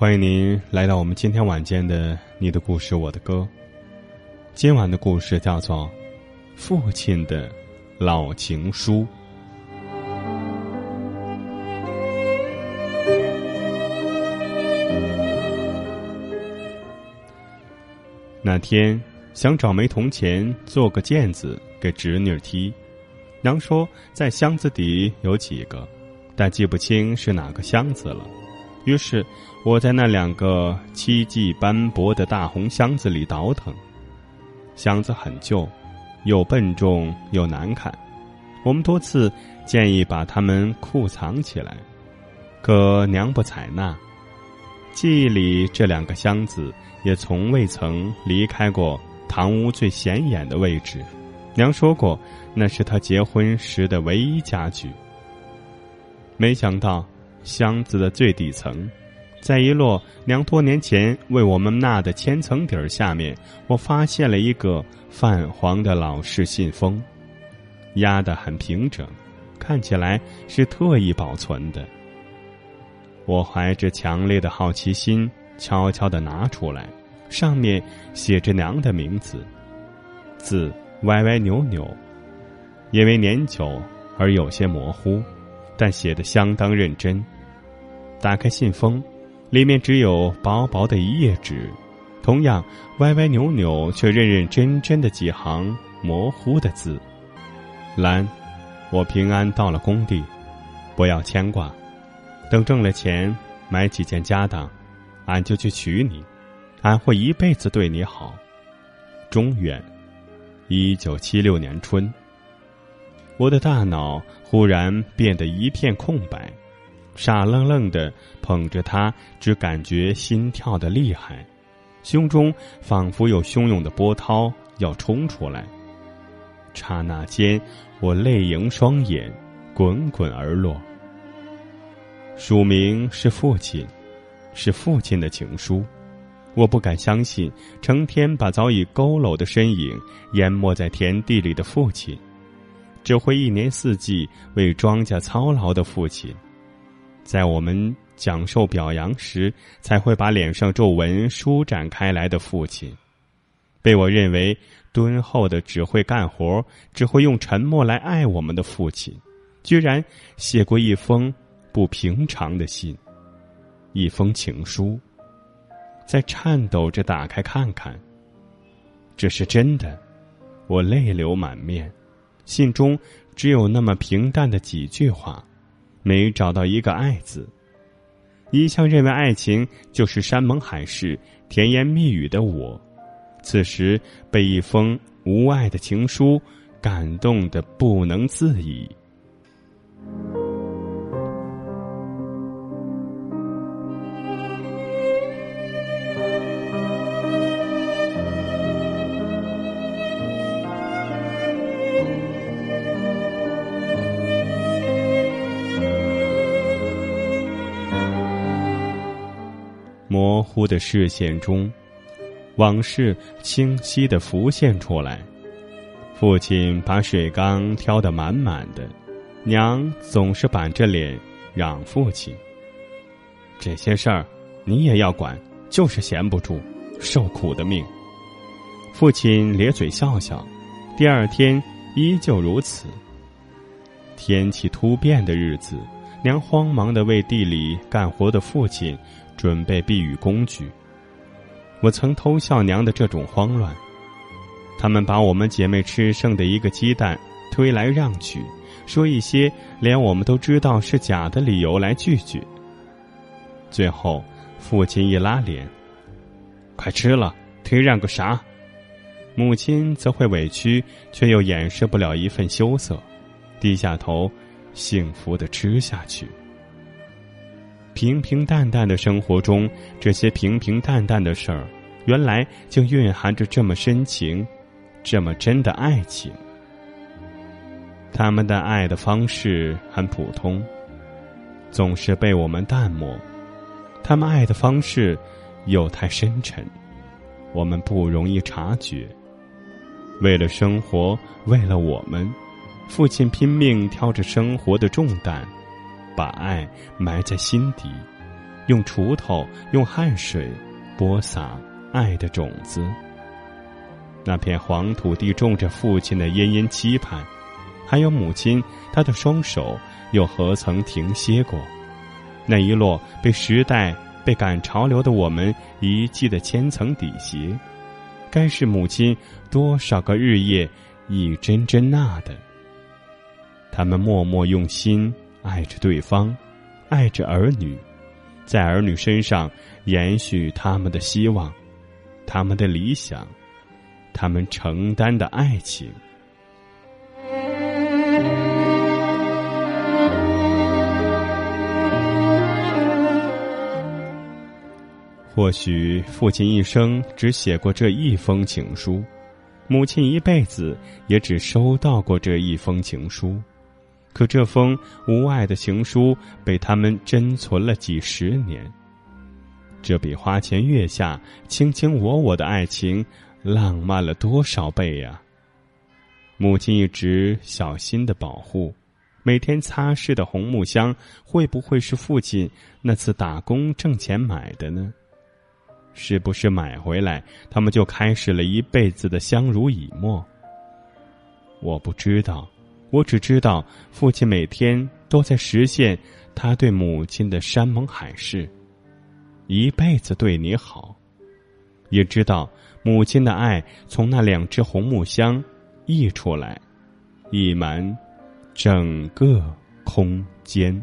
欢迎您来到我们今天晚间的《你的故事我的歌》。今晚的故事叫做《父亲的老情书》。那天想找枚铜钱做个毽子给侄女踢，娘说在箱子底有几个，但记不清是哪个箱子了。于是我在那两个漆迹斑驳的大红箱子里倒腾。箱子很旧，又笨重又难看。我们多次建议把它们库藏起来，可娘不采纳。记忆里这两个箱子也从未曾离开过堂屋最显眼的位置。娘说过，那是她结婚时的唯一家具。没想到。箱子的最底层，在一摞娘多年前为我们纳的千层底儿下面，我发现了一个泛黄的老式信封，压得很平整，看起来是特意保存的。我怀着强烈的好奇心，悄悄的拿出来，上面写着娘的名字，字歪歪扭扭，因为年久而有些模糊，但写的相当认真。打开信封，里面只有薄薄的一页纸，同样歪歪扭扭却认认真真的几行模糊的字。兰，我平安到了工地，不要牵挂。等挣了钱，买几件家当，俺就去娶你，俺会一辈子对你好。中原，一九七六年春。我的大脑忽然变得一片空白。傻愣愣的捧着它，只感觉心跳的厉害，胸中仿佛有汹涌的波涛要冲出来。刹那间，我泪盈双眼，滚滚而落。署名是父亲，是父亲的情书。我不敢相信，成天把早已佝偻的身影淹没在田地里的父亲，只会一年四季为庄稼操劳的父亲。在我们讲授表扬时，才会把脸上皱纹舒展开来的父亲，被我认为敦厚的只会干活、只会用沉默来爱我们的父亲，居然写过一封不平常的信，一封情书。在颤抖着打开看看，这是真的，我泪流满面。信中只有那么平淡的几句话。没找到一个“爱”字，一向认为爱情就是山盟海誓、甜言蜜语的我，此时被一封无爱的情书感动的不能自已。模糊的视线中，往事清晰的浮现出来。父亲把水缸挑得满满的，娘总是板着脸让父亲。这些事儿，你也要管，就是闲不住，受苦的命。父亲咧嘴笑笑，第二天依旧如此。天气突变的日子，娘慌忙的为地里干活的父亲准备避雨工具。我曾偷笑娘的这种慌乱。他们把我们姐妹吃剩的一个鸡蛋推来让去，说一些连我们都知道是假的理由来拒绝。最后，父亲一拉脸：“快吃了，推让个啥？”母亲则会委屈，却又掩饰不了一份羞涩，低下头，幸福的吃下去。平平淡淡的生活中，这些平平淡淡的事儿，原来竟蕴含着这么深情、这么真的爱情。他们的爱的方式很普通，总是被我们淡漠；他们爱的方式又太深沉，我们不容易察觉。为了生活，为了我们，父亲拼命挑着生活的重担，把爱埋在心底，用锄头，用汗水，播撒爱的种子。那片黄土地种着父亲的殷殷期盼，还有母亲，她的双手又何曾停歇过？那一摞被时代、被赶潮流的我们遗弃的千层底鞋。该是母亲多少个日夜一针针纳的。他们默默用心爱着对方，爱着儿女，在儿女身上延续他们的希望，他们的理想，他们承担的爱情。或许父亲一生只写过这一封情书，母亲一辈子也只收到过这一封情书，可这封无爱的情书被他们珍存了几十年。这比花前月下卿卿我我的爱情浪漫了多少倍呀！母亲一直小心的保护，每天擦拭的红木箱，会不会是父亲那次打工挣钱买的呢？是不是买回来，他们就开始了一辈子的相濡以沫？我不知道，我只知道父亲每天都在实现他对母亲的山盟海誓，一辈子对你好。也知道母亲的爱从那两只红木箱溢出来，溢满整个空间。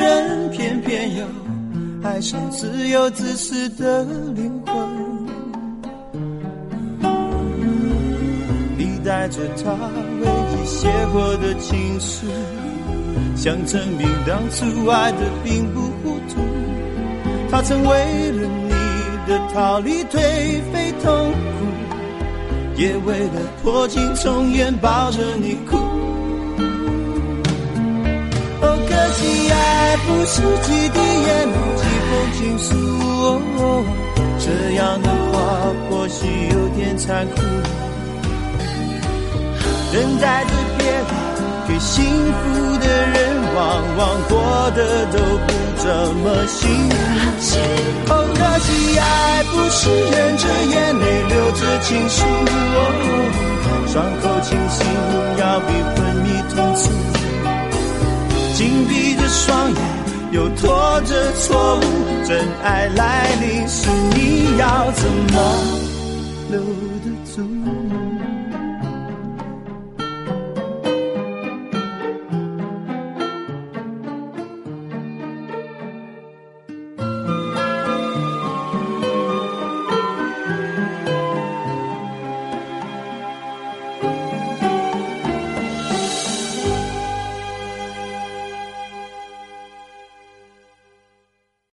人，偏偏要爱上自由自私的灵魂。你带着他唯一写过的情书，想证明当初爱的并不糊涂。他曾为了你的逃离颓废痛苦，也为了破镜重圆抱着你哭。可惜爱不是几滴眼泪，几封情书。这样的话或许有点残酷。等待着别离，可幸福的人往往过得都不怎么幸福。可惜爱不是忍着眼泪，流着情书。伤口错误。真爱来临时，你要怎么留？